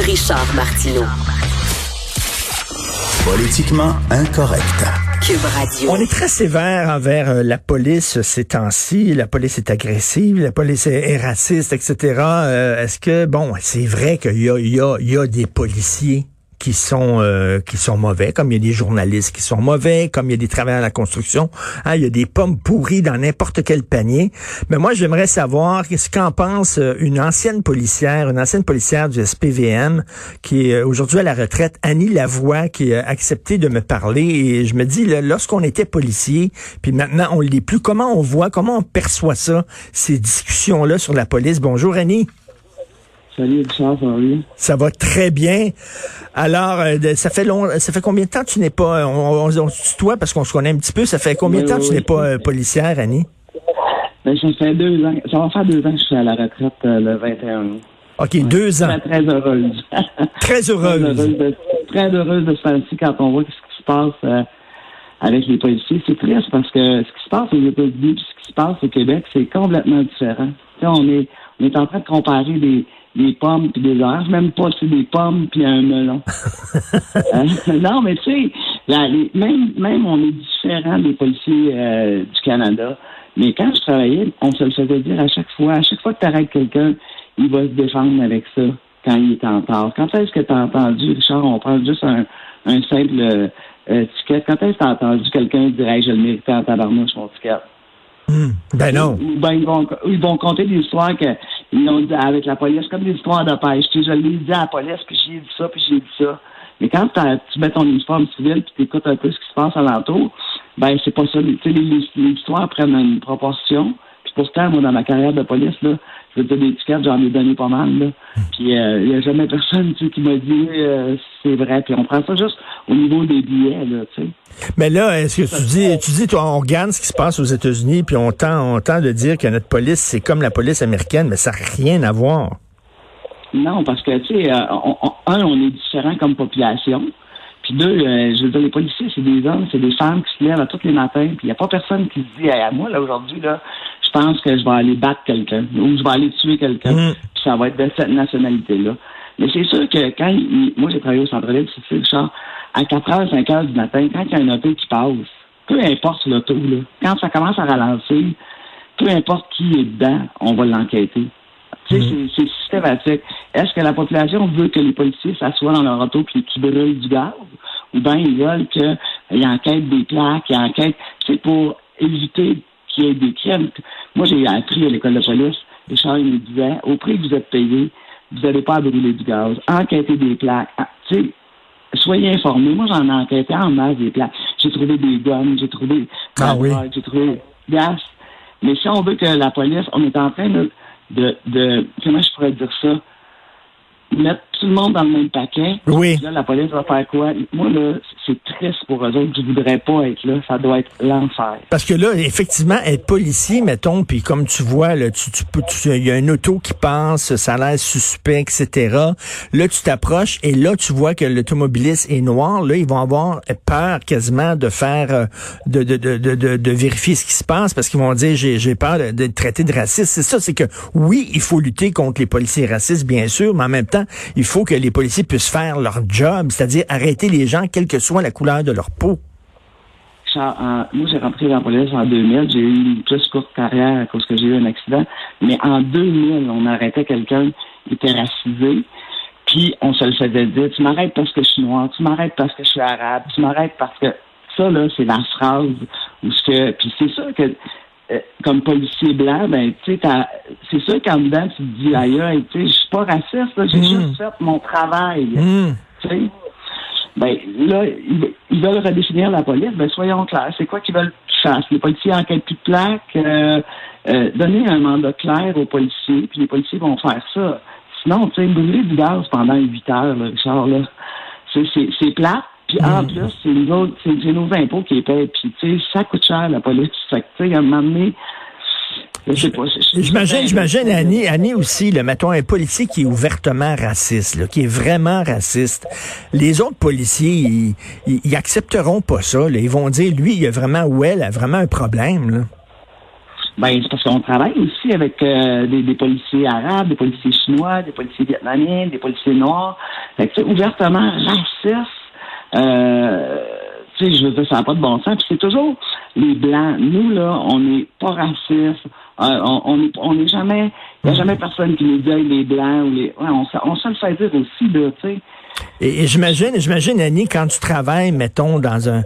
Richard Martineau. Politiquement incorrect. Cube Radio. On est très sévère envers euh, la police ces temps-ci. La police est agressive, la police est, raciste, etc. Euh, Est-ce que, bon, c'est vrai qu'il y a, il y, a, il y a des policiers qui sont euh, qui sont mauvais, comme il y a des journalistes qui sont mauvais, comme il y a des travailleurs à la construction. Hein, il y a des pommes pourries dans n'importe quel panier. Mais moi, j'aimerais savoir ce qu'en pense euh, une ancienne policière, une ancienne policière du SPVM, qui est euh, aujourd'hui à la retraite, Annie Lavoie, qui a accepté de me parler. Et je me dis, lorsqu'on était policier, puis maintenant on l'est plus, comment on voit, comment on perçoit ça, ces discussions-là sur la police? Bonjour Annie. Salut Richard, ça va bien? Ça va très bien. Alors, euh, ça fait long, ça fait combien de temps que tu n'es pas, on, on, on se tutoie parce qu'on se connaît un petit peu, ça fait combien de Oui, temps que tu n'es oui. pas euh, policière, Annie? Ben, ça fait deux ans, ça va faire deux ans que je suis à la retraite euh, le 21 août. OK, deux ans. Très, très heureuse. Très très heureuse. de, très heureuse de ce temps-ci quand on voit ce qui se passe euh, avec les policiers. C'est triste parce que ce qui se passe aux États-Unis ce qui se passe au Québec, c'est complètement différent. On est, on est en train de comparer des, des pommes puis des oranges, même pas c'est des pommes puis un melon. Hein? non, mais tu sais, même, même on est différent des policiers euh, du Canada. Mais quand je travaillais, on se le faisait dire à chaque fois, à chaque fois que tu arrêtes quelqu'un, il va se défendre avec ça quand il est en tort. Quand est-ce que tu as entendu, Richard, on prend juste un, un simple euh, euh, ticket. Quand est-ce que tu as entendu quelqu'un dire hey, je le méritais en tabarnouche, mon ticket? Hmm. Ben non. Ou ben, ils, vont, ils vont compter des histoires que ils ont dit avec la police, comme des histoires de pêche. Tu sais, je l'ai dit à la police, puis j'ai dit ça, puis j'ai dit ça. Mais quand tu mets ton uniforme civil, puis tu écoutes un peu ce qui se passe alentour, ben c'est pas ça. Tu sais, les- les histoires prennent une proportion. Pourtant, moi, dans ma carrière de police, là, je veux dire, des tickets, j'en ai donné pas mal. Là. Puis il n'y a jamais personne tu sais, qui m'a dit euh, c'est vrai. Puis on prend ça juste au niveau des billets, là, tu sais. Mais là, est-ce que tu dis, tu dis, toi, on regarde ce qui se passe aux États-Unis, puis on tend, on tend de dire que notre police, c'est comme la police américaine, mais ça n'a rien à voir. Non, parce que, tu sais, euh, un, on est différent comme population. Puis deux, euh, je veux dire, les policiers, c'est des hommes, c'est des femmes qui se lèvent à tous les matins. Puis il n'y a pas personne qui se dit, Hey, à moi, là, aujourd'hui, là, je pense que je vais aller battre quelqu'un ou je vais aller tuer quelqu'un. Mm. Puis ça va être de cette nationalité-là. Mais c'est sûr que quand, il- moi, j'ai travaillé au centre-ville, c'est Richard, à 4 h, 5 h du matin, quand il y a un auto qui passe, peu importe l'auto, là, quand ça commence à ralentir, peu importe qui est dedans, on va l'enquêter. Tu sais, c'est- c'est systématique. Est-ce que la population veut que les policiers s'assoient dans leur auto puis qu'ils brûlent du gaz? Ou bien ils veulent qu'ils enquêtent des plaques, ils enquêtent, c'est pour éviter des crimes. Moi, j'ai appris à l'école de police, Richard, il me disait, au prix que vous êtes payé, vous n'allez pas brûler du gaz, enquêter des plaques. Ah, Tu sais, soyez informés. Moi, j'en ai enquêté en masse des plaques. J'ai trouvé des guns, j'ai trouvé Ah oui. j'ai trouvé gaz. Mais si on veut que la police, on est en train de, de, de comment je pourrais dire ça, mettre tout le monde dans le même paquet. Oui. Puis Là, la police va faire quoi? Moi, là, c'est triste pour eux autres. Je voudrais pas être là. Ça doit être l'enfer. Parce que là, effectivement, être policier, mettons, puis comme tu vois, là, tu, tu peux, il y a un auto qui passe, ça a l'air suspect, etc. Là, tu t'approches et là, tu vois que l'automobiliste est noir. Là, ils vont avoir peur quasiment de faire, euh, de, de, de, de, de- vérifier ce qui se passe parce qu'ils vont dire, j'ai, peur d'être traité de raciste. C'est ça, c'est que oui, il faut lutter contre les policiers racistes, bien sûr, mais en même temps, il faut que les policiers puissent faire leur job, c'est-à-dire arrêter les gens, quelle que soit la couleur de leur peau. Moi, j'ai rentré dans la police en 2000. J'ai eu une plus courte carrière à cause que j'ai eu un accident. Mais en 2000, on arrêtait quelqu'un qui était racisé. Puis, on se le faisait dire, tu m'arrêtes parce que je suis noir, tu m'arrêtes parce que je suis arabe, tu m'arrêtes parce que... Ça, là, c'est la phrase où ce que... Puis c'est sûr que, comme policier blanc, ben, tu sais, t'as- c'est sûr qu'en dedans, tu te dis, aïe, aïe, tu sais, je suis pas raciste, j'ai Mm. juste fait mon travail. Hmm. Tu sais, ben, là, ils, veulent redéfinir la police. Ben, soyons clairs. C'est quoi qu'ils veulent qu'ils fassent? Les policiers enquêtent plus de plaques. Euh, euh, donner un mandat clair aux policiers, puis les policiers vont faire ça. Sinon, tu sais, brûler du gaz pendant 8 heures, là, Richard, là, c'est, c'est, c'est plat. Puis en plus, c'est nous autres, c'est, nos impôts qui les paient. Puis, tu sais, ça coûte cher, la police. Fait que, tu sais, à un moment donné, je sais pas. je- je- J'imagine, j'imagine Annie, Annie aussi, le mettons un policier qui est ouvertement raciste, là, qui est vraiment raciste. Les autres policiers, ils, ils, ils accepteront pas ça. là. Ils vont dire, lui, il a vraiment ou elle a vraiment un problème. Là. Ben, c'est parce qu'on travaille aussi avec euh, des, des, policiers arabes, des policiers chinois, des policiers vietnamiens, des policiers noirs. Fait que, ouvertement raciste. Euh, tu sais, je veux dire, ça n'a pas de bon sens. Puis c'est toujours les blancs. Nous, là, on n'est pas racistes. Euh, on, on n'est jamais. Il n'y a jamais personne qui nous dit les blancs ou les. Ouais, on, on se le fait dire aussi, tu sais. Et, et j'imagine, j'imagine, Annie, quand tu travailles, mettons, dans un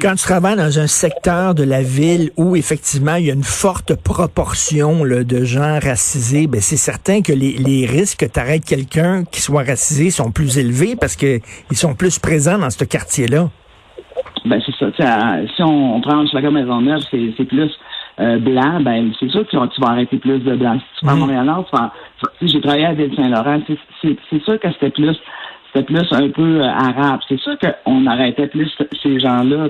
quand tu travailles dans un secteur de la ville où effectivement il y a une forte proportion là, de gens racisés, ben c'est certain que les, les risques que tu arrêtes quelqu'un qui soit racisé sont plus élevés parce que ils sont plus présents dans ce quartier-là. Ben c'est ça. si on, on prend maison Maisonneuve, c'est, c'est plus euh, blanc, ben c'est sûr que tu vas arrêter plus de blancs. Si tu prends mm. Montréal-Nord, j'ai travaillé à Ville-Saint-Laurent, c'est, c'est, c'est sûr que c'était plus c'était plus un peu euh, arabe. C'est sûr qu'on arrêtait plus ces gens-là.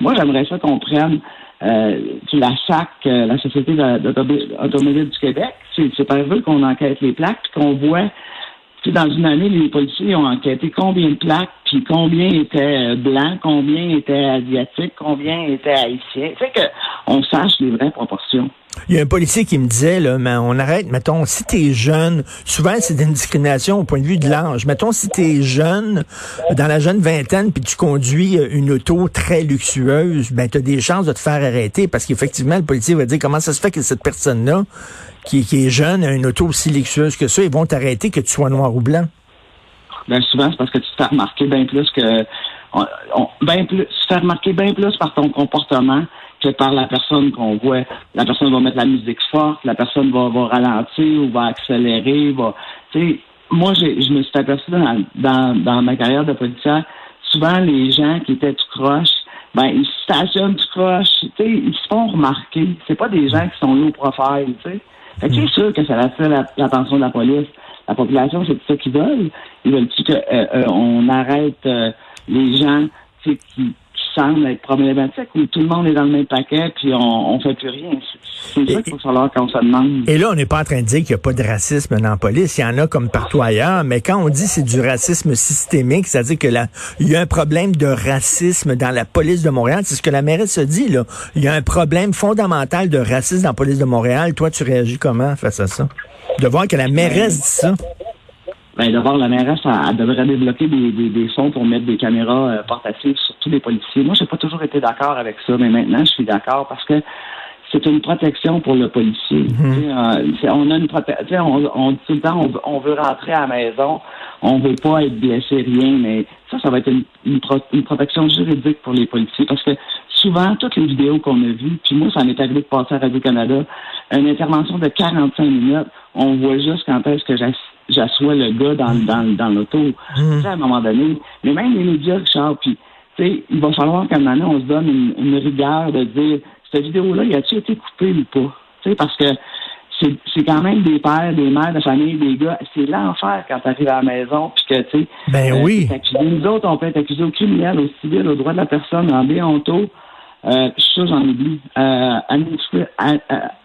Moi, j'aimerais ça qu'on prenne euh, la SAC, euh, la Société d'automobile du Québec. C'est par exemple qu'on enquête les plaques, qu'on voit dans une année, les policiers ont enquêté combien de plaques, combien étaient blancs, combien étaient asiatiques, combien étaient haïtiens. Fait qu'on sache les vraies proportions. Il y a un policier qui me disait, là, mais on arrête, mettons, si t'es jeune, souvent c'est une discrimination au point de vue de l'âge. Mettons, si t'es jeune, dans la jeune vingtaine, puis tu conduis une auto très luxueuse, ben t'as des chances de te faire arrêter parce qu'effectivement, le policier va dire comment ça se fait que cette personne-là, qui, qui est jeune, a une auto aussi luxueuse que ça, ils vont t'arrêter que tu sois noir ou blanc? Ben souvent, c'est parce que tu t'es remarqué bien plus que ben plus, se faire remarquer bien plus par ton comportement que par la personne qu'on voit. La personne va mettre la musique forte, la personne va, va ralentir ou va accélérer, va. Tu sais, moi, je me suis aperçu dans, dans, dans, ma carrière de policière, souvent les gens qui étaient tout croche, ben ils stationnent tout croche, tu sais, ils se font remarquer. C'est pas des gens qui sont low profile, tu sais. Fait que c'est sûr que ça attire l'attention de la police. La population, c'est ça qu'ils veulent. Ils veulent que euh, euh, on arrête euh, les gens qui, qui semblent être problématiques, où tout le monde est dans le même paquet, puis on, on fait plus rien. C'est ça qu'il faut falloir qu'on se demande. Et là, on n'est pas en train de dire qu'il n'y a pas de racisme dans la police. Il y en a comme partout ailleurs, mais quand on dit c'est du racisme systémique, c'est-à-dire que là, il y a un problème de racisme dans la police de Montréal. C'est ce que la mairesse se dit, là. Il y a un problème fondamental de racisme dans la police de Montréal. Toi, tu réagis comment face à ça? De voir que la mairesse dit ça. Ben, d'abord, la mairesse, elle, devrait débloquer des, des, des, fonds pour mettre des caméras euh, portatives sur tous les policiers. Moi, j'ai pas toujours été d'accord avec ça, mais maintenant, je suis d'accord parce que c'est une protection pour le policier. Mhm. Euh, on a une protection. On, on, tout le temps, on, veut rentrer à la maison, on veut pas être blessé, rien, mais ça, ça va être une, une, protection juridique pour les policiers parce que souvent, toutes les vidéos qu'on a vues, puis moi, ça m'est arrivé de passer à Radio-Canada, une intervention de 45 minutes, on voit juste quand est-ce que j'assois le gars dans, dans, dans l'auto. Mmh. À un moment donné, mais même les médias, Richard, puis il va falloir qu'à un moment donné, on se donne une, rigueur de dire cette vidéo-là, y a-t-il été coupé ou pas? sais parce que c'est quand même des pères, des mères de famille, des gars. C'est l'enfer quand tu arrives à la maison, puis que, tu sais. Ben euh, oui. Nous autres, on peut être accusés au criminel, au civil, au droit de la personne, en béonto. Euh, ça, j'en oublie. Euh,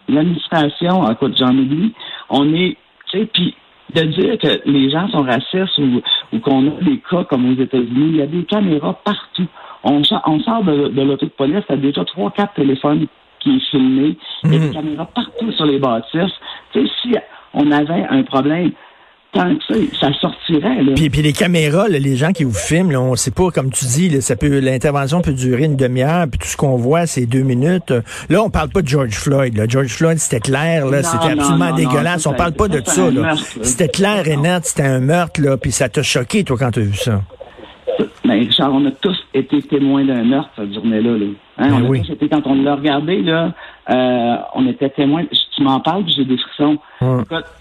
L'administration, écoute, j'en oublie. On est, tu sais, puis de dire que les gens sont racistes ou, ou qu'on a des cas comme aux États-Unis, il y a des caméras partout. On, on sort de, de l'auto de police, il y a déjà trois, quatre téléphones qui est filmé. Il y a des mhm. caméras partout sur les bâtisses. Tu sais, si on avait un problème, ça, sortirait. Puis, puis les caméras, les gens qui vous filment, là, on sait pas, comme tu dis, ça peut l'intervention peut durer une demi-heure, puis tout ce qu'on voit, c'est deux minutes. Là, on parle pas de George Floyd. Là. George Floyd, c'était clair, là, c'était absolument dégueulasse. on parle pas de ça. C'était clair et net, c'était un meurtre, là, puis ça t'a choqué, toi, quand tu as vu ça? Mais Richard, on a tous été témoins d'un meurtre cette journée-là. Hein, ben on oui. quand on l'a regardé, là, euh, on était témoins. Tu m'en parles, j'ai des frissons.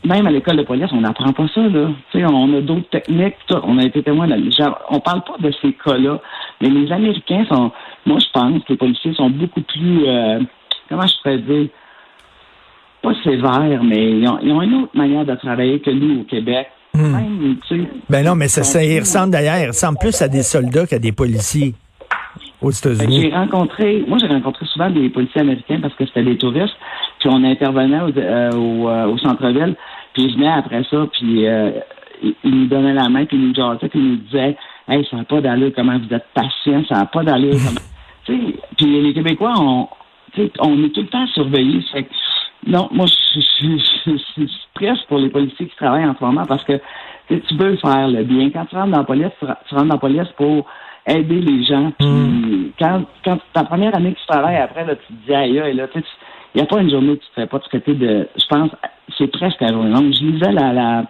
Même à l'école de police, on n'apprend pas ça. Là. on a d'autres techniques. On a été témoins. De, genre, on parle pas de ces cas-là. Mais les Américains sont, moi je pense que les policiers sont beaucoup plus, euh, comment je pourrais dire, pas sévères, mais ils ont, ils ont une autre manière de travailler que nous au Québec. Ben non, mais ça, ça ressemble d'ailleurs, il ressemble plus à des soldats qu'à des policiers aux États-Unis. J'ai rencontré, moi j'ai rencontré souvent des policiers américains parce que c'était des touristes, puis on intervenait au, euh, euh, au, centre-ville, puis je venais après ça, puis euh, ils nous donnaient la main, puis ils nous jassaient, puis ils nous disaient Hey, ça n'a pas d'allure comment vous êtes patient, ça n'a pas d'allure puis les Québécois, on, on est tout le temps surveillé. Non, moi, je suis stress pour les policiers qui travaillent en ce moment parce que tu veux faire le bien. Quand tu rentres dans la police, tu rentres dans la police pour aider les gens. Puis hmm. quand, quand ta première année que tu travailles après, là, tu te dis aïe, et là, tu il n'y a pas une journée où tu ne te fais pas traiter de. Je pense, c'est presque la journée longue. Je lisais la, la,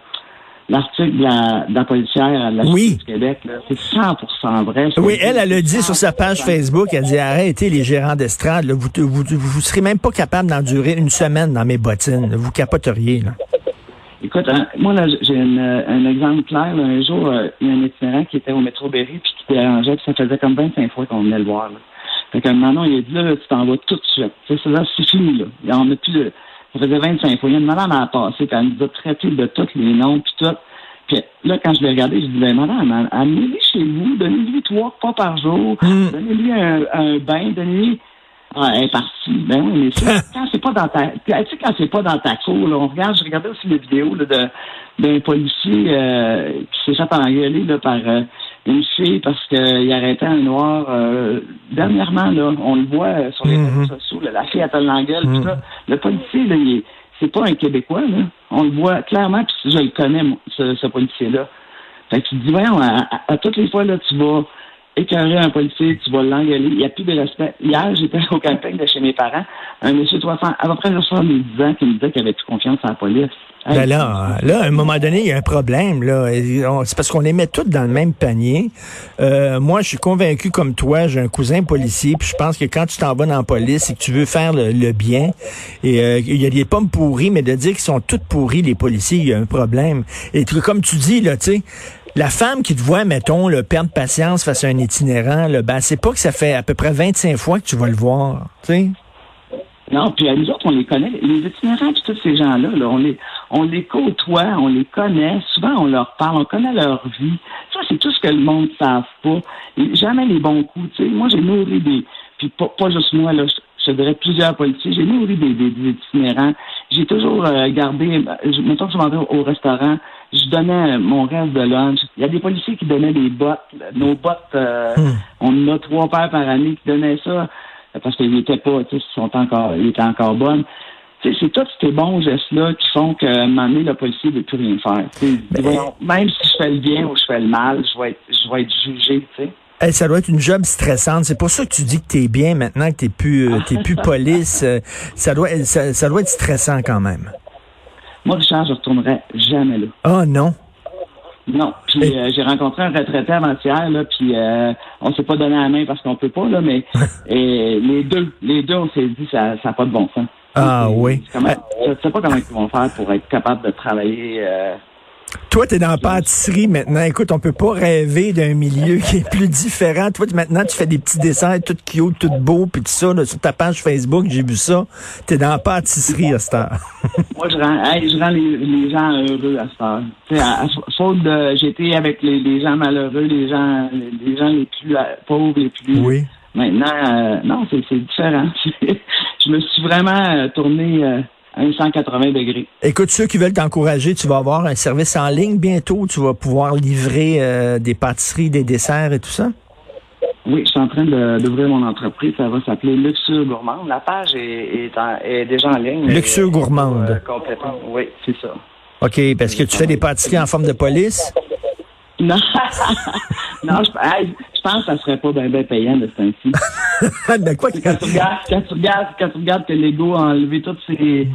l'article de la, de la policière de la oui. du Québec. C'est 100% vrai. Oui, elle, elle a dit sur sa page Facebook, elle dit arrêtez les gérants d'estrade. Vous, vous, vous, serez même pas capable d'endurer une semaine dans mes bottines. Vous capoteriez. Là. Écoute, hein, moi, là, j'ai un exemple clair. un jour, euh, il y a un itinérant qui était au métro Berry puis qui dérangeait, puis ça faisait comme 25 fois qu'on venait le voir. Fait qu'un moment, il a dit, là, tu t'en vas tout de suite. C'est ça, c'est fini, là. On a plus de... Ça faisait 25 fois. Il y a une madame à passer, puis elle nous a traité de tous les noms, puis tout. Puis là, quand je l'ai regardé, je disais, madame, amenez-lui chez vous, donnez-lui trois fois par jour, hmm. donnez-lui un, un bain, donnez-lui ah, elle est partie. Ben oui, mais ça, quand c'est pas dans ta, tu sais, quand c'est pas dans ta cour, là, on regarde, je regardais aussi les vidéos, là, de, d'un policier, euh, qui s'est fait engueuler, là, par, euh, une fille parce qu'il arrêtait un noir. Euh, dernièrement, là, on le voit euh, sur les réseaux mhm. sociaux, la fille a l'engueule, tout mhm. ça. Le policier, là, il c'est pas un Québécois, là. On le voit clairement, puis je le connais, ce, policier-là. Fait que tu te dis, voyons, à, toutes les fois, là, tu vas écœurer un policier, tu vas l'engueuler. Il n'y a plus de respect. Hier, j'étais au camping de chez mes parents. Un monsieur 300, à peu près 70 ans qui me disait qu'il avait plus confiance en la police. Ben là, là, à un moment donné, il y a un problème. Là. C'est parce qu'on les met tous dans le même panier. Euh, moi, je suis convaincu comme toi, j'ai un cousin policier, puis je pense que quand tu t'en vas dans la police et que tu veux faire le, bien, et euh, il y a des pommes pourries, mais de dire qu'ils sont toutes pourries, les policiers, il y a un problème. Et comme tu dis, là, tu sais, la femme qui te voit, mettons, le perdre patience face à un itinérant, là, ben, c'est pas que ça fait à peu près 25 fois que tu vas le voir, tu sais. Non, puis nous autres, on les connaît. Les itinérants, puis tous ces gens-là, là, on les on les côtoie, on les connaît. Souvent, on leur parle, on connaît leur vie. Ça, c'est tout ce que le monde ne savent pas. jamais les bons coups. Tu sais, moi, j'ai nourri des... Puis pas, pas juste moi, là, je, dirais plusieurs policiers. J'ai nourri des, des, itinérants. J'ai toujours euh, gardé... Je, mettons que je m'en au, restaurant, je donnais mon reste de lunch. Il y a des policiers qui donnaient des bottes. Nos bottes, euh, hmm. on en a trois paires par année qui donnaient ça parce qu'ils n'étaient pas, tu sais, sont encore, ils étaient encore bonnes. C'est tous ces bons gestes-là qui font que, un moment donné, le policier ne veut plus rien faire. même si je fais le bien ou je fais le mal, je vais être, je vais être jugé, tu sais. ça doit être une job stressante. C'est pour ça que tu dis que tu es bien maintenant, que tu n'es plus, euh, plus police. Euh, ça, doit, ça, ça, doit être stressant quand même. Moi, Richard, je ne retournerai jamais là. Oh non? Non. Puis euh, j'ai rencontré un retraité avant-hier, là, puis euh, on s'est pas donné la main parce qu'on peut pas, là, mais et les deux, les deux, on s'est dit ça n'a pas de bon sens. Ah oui. Comment, je sais pas comment ils vont faire pour être capables de travailler euh, toi, tu es dans la pâtisserie maintenant. Écoute, on peut pas rêver d'un milieu qui est plus différent. Toi, maintenant, tu fais des petits dessins tout cute, tout beau, puis tout ça. sur ta page Facebook, j'ai vu ça. Tu es dans la pâtisserie à cette heure. Moi, je rends, je rends les, gens heureux à cette heure. Faute de... J'étais avec les, gens malheureux, les gens, les gens les plus euh, pauvres, les plus... Oui. Maintenant, euh, non, c'est différent. je me suis vraiment euh, tourné un 180 degrés. Écoute, ceux qui veulent t'encourager, tu vas avoir un service en ligne bientôt. Tu vas pouvoir livrer euh, des pâtisseries, des desserts et tout ça? Oui, je suis en train d'ouvrir mon entreprise. Ça va s'appeler Luxure Gourmande. La page est, est, déjà en ligne. Luxure Gourmande. Euh, complètement. Oui, c'est ça. OK, parce que tu fais des pâtisseries en forme de police? Non, non je, je, pense que ça serait pas bien ben payant de ce temps-ci. ben quoi quand, tu regardes, quand, tu regardes, quand tu regardes que Lego a enlevé tous ses,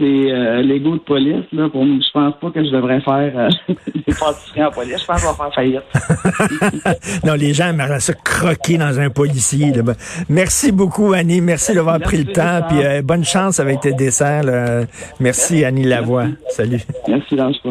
ses euh, Lego de police, là, pour je pense pas que je devrais faire euh, des pâtisseries en police. Je pense qu'on va faire faillite. non, les gens aimeraient ça croquer dans un policier. Là. Merci beaucoup, Annie. Merci d'avoir pris le temps. Puis euh, bonne chance avec tes desserts. Là. Merci, Annie Lavoie. Salut. Merci, lâche pas.